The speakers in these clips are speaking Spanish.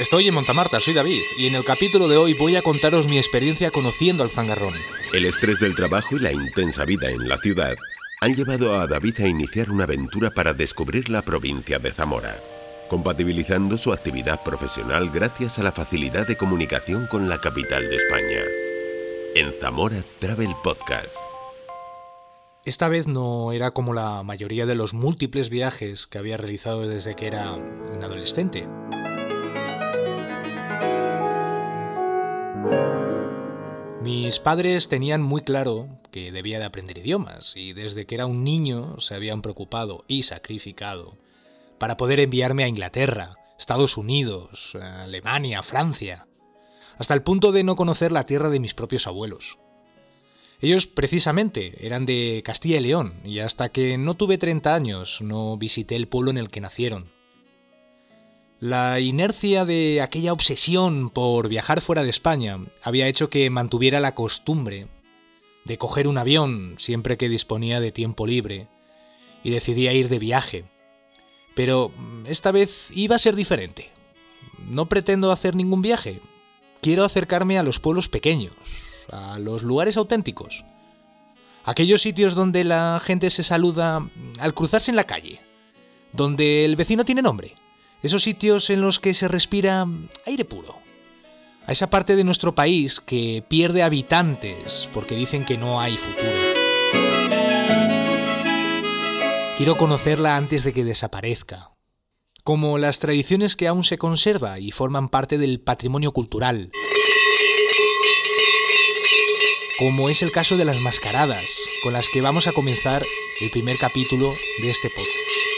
Estoy en Montamarta, soy David, y en el capítulo de hoy voy a contaros mi experiencia conociendo al zangarrón. El estrés del trabajo y la intensa vida en la ciudad han llevado a David a iniciar una aventura para descubrir la provincia de Zamora, compatibilizando su actividad profesional gracias a la facilidad de comunicación con la capital de España. En Zamora Travel Podcast. Esta vez no era como la mayoría de los múltiples viajes que había realizado desde que era un adolescente. Mis padres tenían muy claro que debía de aprender idiomas y desde que era un niño se habían preocupado y sacrificado para poder enviarme a Inglaterra, Estados Unidos, Alemania, Francia, hasta el punto de no conocer la tierra de mis propios abuelos. Ellos precisamente eran de Castilla y León y hasta que no tuve 30 años no visité el pueblo en el que nacieron. La inercia de aquella obsesión por viajar fuera de España había hecho que mantuviera la costumbre de coger un avión siempre que disponía de tiempo libre y decidía ir de viaje. Pero esta vez iba a ser diferente. No pretendo hacer ningún viaje. Quiero acercarme a los pueblos pequeños, a los lugares auténticos. Aquellos sitios donde la gente se saluda al cruzarse en la calle, donde el vecino tiene nombre esos sitios en los que se respira aire puro. A esa parte de nuestro país que pierde habitantes porque dicen que no hay futuro. Quiero conocerla antes de que desaparezca. Como las tradiciones que aún se conserva y forman parte del patrimonio cultural. Como es el caso de las mascaradas, con las que vamos a comenzar el primer capítulo de este podcast.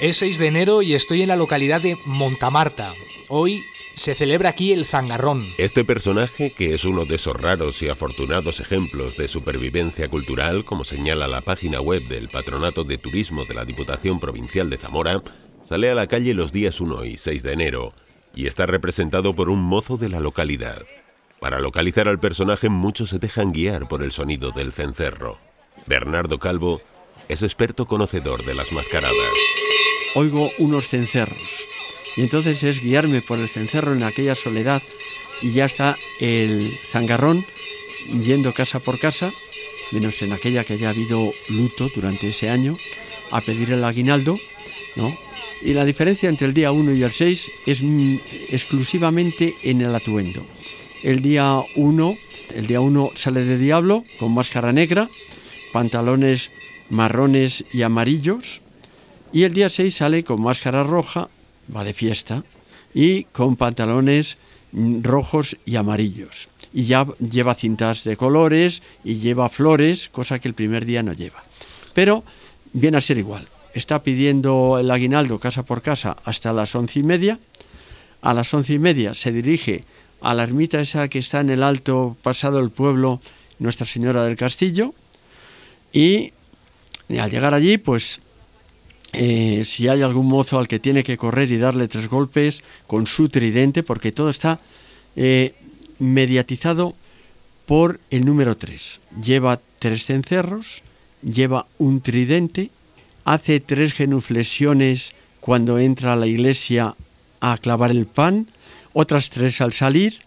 Es 6 de enero y estoy en la localidad de Montamarta. Hoy se celebra aquí el zangarrón. Este personaje, que es uno de esos raros y afortunados ejemplos de supervivencia cultural, como señala la página web del Patronato de Turismo de la Diputación Provincial de Zamora, sale a la calle los días 1 y 6 de enero y está representado por un mozo de la localidad. Para localizar al personaje muchos se dejan guiar por el sonido del cencerro. Bernardo Calvo es experto conocedor de las mascaradas oigo unos cencerros. Y entonces es guiarme por el cencerro en aquella soledad y ya está el zangarrón yendo casa por casa, menos en aquella que haya habido luto durante ese año, a pedir el aguinaldo, ¿no? Y la diferencia entre el día 1 y el 6 es exclusivamente en el atuendo. El día 1, el día 1 sale de diablo con máscara negra, pantalones marrones y amarillos, y el día 6 sale con máscara roja, va de fiesta, y con pantalones rojos y amarillos. Y ya lleva cintas de colores y lleva flores, cosa que el primer día no lleva. Pero viene a ser igual. Está pidiendo el aguinaldo casa por casa hasta las once y media. A las once y media se dirige a la ermita esa que está en el alto pasado del pueblo, Nuestra Señora del Castillo. Y al llegar allí, pues eh, si hay algún mozo al que tiene que correr y darle tres golpes con su tridente, porque todo está eh, mediatizado por el número tres. Lleva tres cencerros, lleva un tridente, hace tres genuflexiones cuando entra a la iglesia a clavar el pan, otras tres al salir,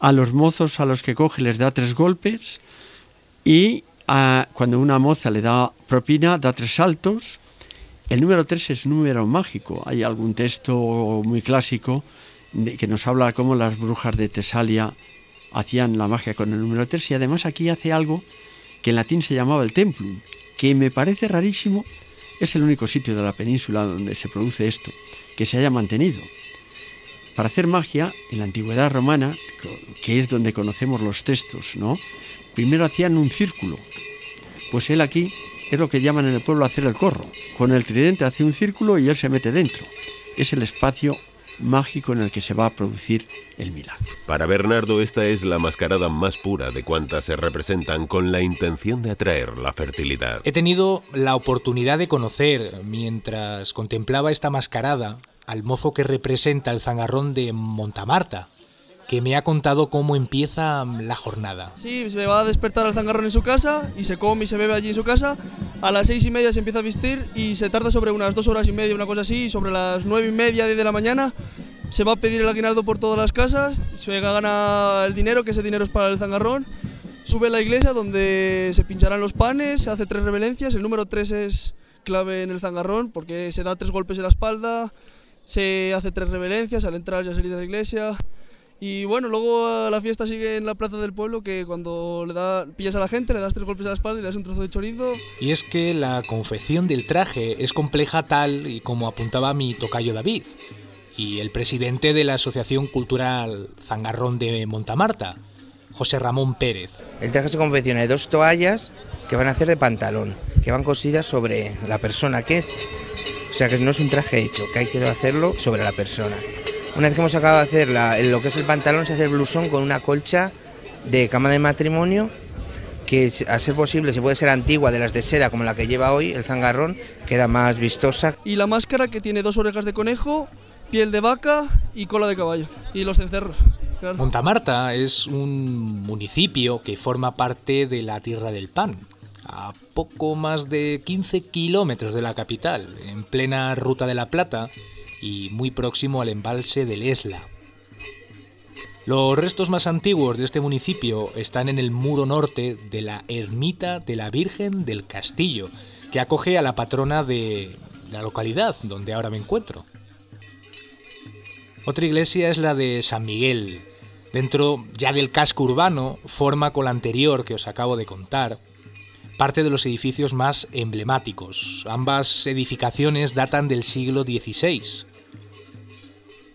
a los mozos a los que coge les da tres golpes y cuando una moza le da propina da tres saltos, el número 3 es número mágico. Hay algún texto muy clásico que nos habla cómo las brujas de Tesalia hacían la magia con el número 3 y además aquí hace algo que en latín se llamaba el templum, que me parece rarísimo, es el único sitio de la península donde se produce esto, que se haya mantenido. Para hacer magia, en la antigüedad romana, que es donde conocemos los textos, ¿no? Primero hacían un círculo. Pues él aquí es lo que llaman en el pueblo hacer el corro. Con el tridente hace un círculo y él se mete dentro. Es el espacio mágico en el que se va a producir el milagro. Para Bernardo esta es la mascarada más pura de cuantas se representan con la intención de atraer la fertilidad. He tenido la oportunidad de conocer, mientras contemplaba esta mascarada, al mozo que representa el zangarrón de Montamarta, que me ha contado cómo empieza la jornada. Sí, se va a despertar al zangarrón en su casa y se come y se bebe allí en su casa. A las seis y media se empieza a vestir y se tarda sobre unas dos horas y media, una cosa así. Y sobre las nueve y media, de la mañana, se va a pedir el aguinaldo por todas las casas. Se gana el dinero, que ese dinero es para el zangarrón. Sube a la iglesia donde se pincharán los panes, se hace tres revelencias. El número tres es clave en el zangarrón porque se da tres golpes en la espalda, se hace tres revelencias al entrar y al salir de la iglesia. Y bueno, luego la fiesta sigue en la plaza del pueblo, que cuando le da, pillas a la gente, le das tres golpes a la espalda y le das un trozo de chorizo. Y es que la confección del traje es compleja tal y como apuntaba mi tocayo David, y el presidente de la Asociación Cultural Zangarrón de Montamarta, José Ramón Pérez. El traje se confecciona de dos toallas que van a hacer de pantalón, que van cosidas sobre la persona que es. O sea que no es un traje hecho, que hay que hacerlo sobre la persona. Una vez que hemos acabado de hacer lo que es el pantalón, se hace el blusón con una colcha de cama de matrimonio que a ser posible, si puede ser antigua, de las de seda como la que lleva hoy, el zangarrón, queda más vistosa. Y la máscara que tiene dos orejas de conejo, piel de vaca y cola de caballo. Y los cencerros. Montamarta es un municipio que forma parte de la Tierra del Pan, a poco más de 15 kilómetros de la capital, en plena Ruta de la Plata, y muy próximo al embalse del Esla. Los restos más antiguos de este municipio están en el muro norte de la ermita de la Virgen del Castillo, que acoge a la patrona de la localidad donde ahora me encuentro. Otra iglesia es la de San Miguel. Dentro ya del casco urbano, forma con la anterior que os acabo de contar, parte de los edificios más emblemáticos. Ambas edificaciones datan del siglo XVI.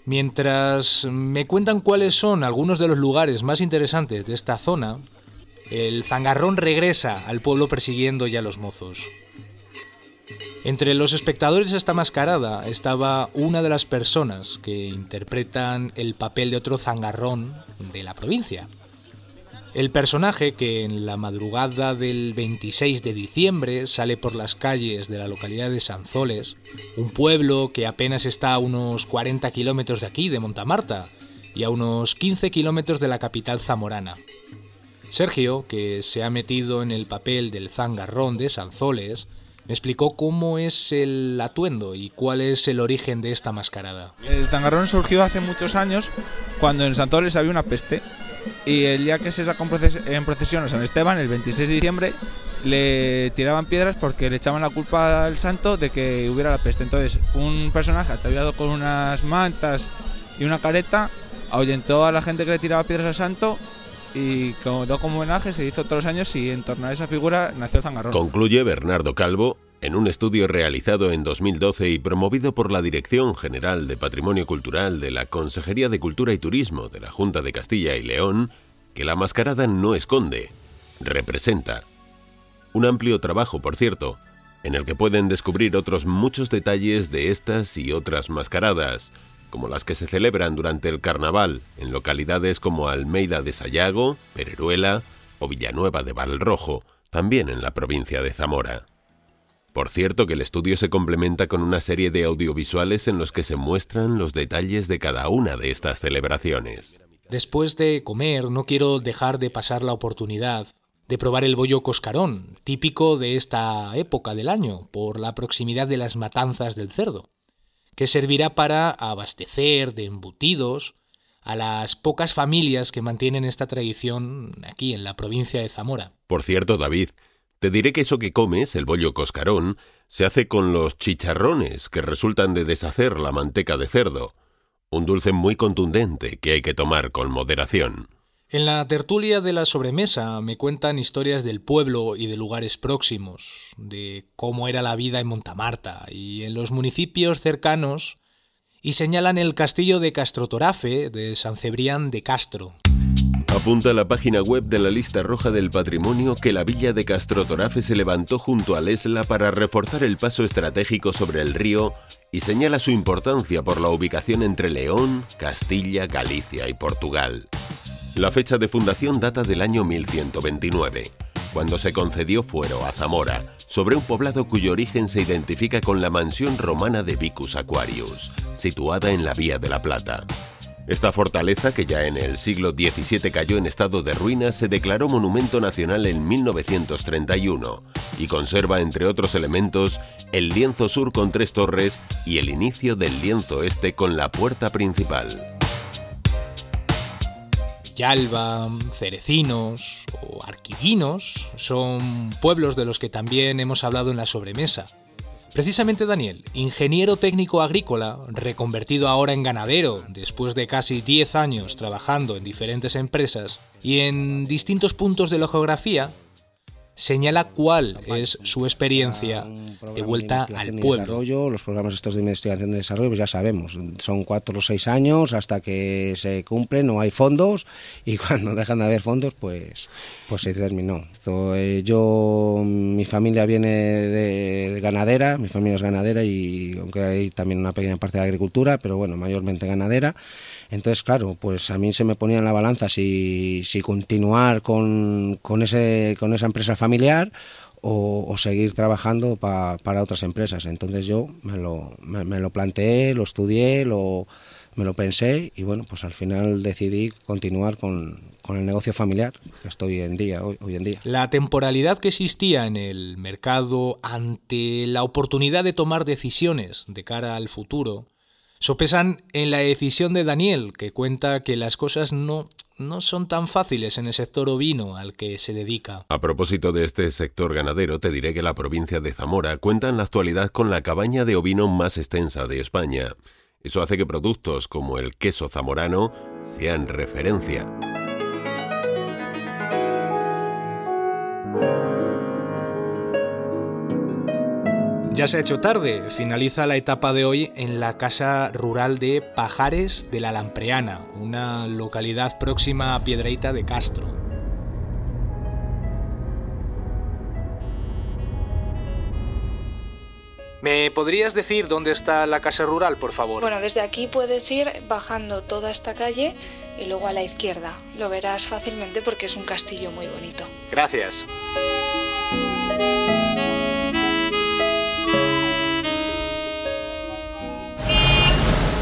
Mientras me cuentan cuáles son algunos de los lugares más interesantes de esta zona, el zangarrón regresa al pueblo persiguiendo ya a los mozos. Entre los espectadores de esta mascarada estaba una de las personas que interpretan el papel de otro zangarrón de la provincia, el personaje que en la madrugada del 26 de diciembre sale por las calles de la localidad de Sanzoles, un pueblo que apenas está a unos 40 kilómetros de aquí, de Montamarta, y a unos 15 kilómetros de la capital zamorana. Sergio, que se ha metido en el papel del zangarrón de Sanzoles, me explicó cómo es el atuendo y cuál es el origen de esta mascarada. El zangarrón surgió hace muchos años cuando en Sanzoles había una peste y el día que se sacó en procesión a San Esteban, el 26 de diciembre, le tiraban piedras porque le echaban la culpa al santo de que hubiera la peste. Entonces, un personaje ataviado con unas mantas y una careta ahuyentó a la gente que le tiraba piedras al santo y como, homenaje se hizo todos los años y en torno a esa figura nació Zangarrón. Concluye Bernardo Calvo en un estudio realizado en 2012 y promovido por la Dirección General de Patrimonio Cultural de la Consejería de Cultura y Turismo de la Junta de Castilla y León, que la mascarada no esconde, representa. Un amplio trabajo, por cierto, en el que pueden descubrir otros muchos detalles de estas y otras mascaradas, como las que se celebran durante el carnaval en localidades como Almeida de Sayago, Pereruela o Villanueva de Valrojo, también en la provincia de Zamora. Por cierto que el estudio se complementa con una serie de audiovisuales en los que se muestran los detalles de cada una de estas celebraciones. Después de comer, no quiero dejar de pasar la oportunidad de probar el bollo coscarón, típico de esta época del año, por la proximidad de las matanzas del cerdo, que servirá para abastecer de embutidos a las pocas familias que mantienen esta tradición aquí en la provincia de Zamora. Por cierto, David, te diré que eso que comes, el bollo coscarón, se hace con los chicharrones que resultan de deshacer la manteca de cerdo, un dulce muy contundente que hay que tomar con moderación. En la tertulia de la sobremesa me cuentan historias del pueblo y de lugares próximos, de cómo era la vida en Montamarta y en los municipios cercanos, y señalan el castillo de Castrotorafe de San Cebrián de Castro. Apunta la página web de la lista roja del patrimonio que la villa de Castrotorafe se levantó junto al Esla para reforzar el paso estratégico sobre el río y señala su importancia por la ubicación entre León, Castilla, Galicia y Portugal. La fecha de fundación data del año 1129, cuando se concedió fuero a Zamora, sobre un poblado cuyo origen se identifica con la mansión romana de Vicus Aquarius, situada en la Vía de la Plata. Esta fortaleza, que ya en el siglo XVII cayó en estado de ruina, se declaró monumento nacional en 1931 y conserva, entre otros elementos, el lienzo sur con tres torres y el inicio del lienzo este con la puerta principal. Yalba, Cerecinos o Arquidinos son pueblos de los que también hemos hablado en la sobremesa. Precisamente Daniel, ingeniero técnico agrícola, reconvertido ahora en ganadero después de casi 10 años trabajando en diferentes empresas y en distintos puntos de la geografía, señala cuál es su experiencia de vuelta al pueblo. los programas estos de investigación de desarrollo, pues ya sabemos, son cuatro o seis años hasta que se cumplen, no hay fondos y cuando dejan de haber fondos, pues, pues se terminó. Eh, yo, mi familia viene de, ganadera, mi familia es ganadera y aunque hay también una pequeña parte de agricultura, pero bueno, mayormente ganadera. Entonces, claro, pues a mí se me ponía en la balanza si, si continuar con, con, ese, con esa empresa familiar o, seguir trabajando para otras empresas. Entonces yo me lo, lo planteé, lo estudié, lo, me lo pensé y bueno, pues al final decidí continuar con, el negocio familiar que estoy en día, hoy, en día. La temporalidad que existía en el mercado ante la oportunidad de tomar decisiones de cara al futuro sopesan en la decisión de Daniel, que cuenta que las cosas no no son tan fáciles en el sector ovino al que se dedica. A propósito de este sector ganadero, te diré que la provincia de Zamora cuenta en la actualidad con la cabaña de ovino más extensa de España. Eso hace que productos como el queso zamorano sean referencia. Ya se ha hecho tarde, finaliza la etapa de hoy en la casa rural de Pajares de la Lampreana, una localidad próxima a Piedreita de Castro. ¿Me podrías decir dónde está la casa rural, por favor? Bueno, desde aquí puedes ir bajando toda esta calle y luego a la izquierda. Lo verás fácilmente porque es un castillo muy bonito. Gracias.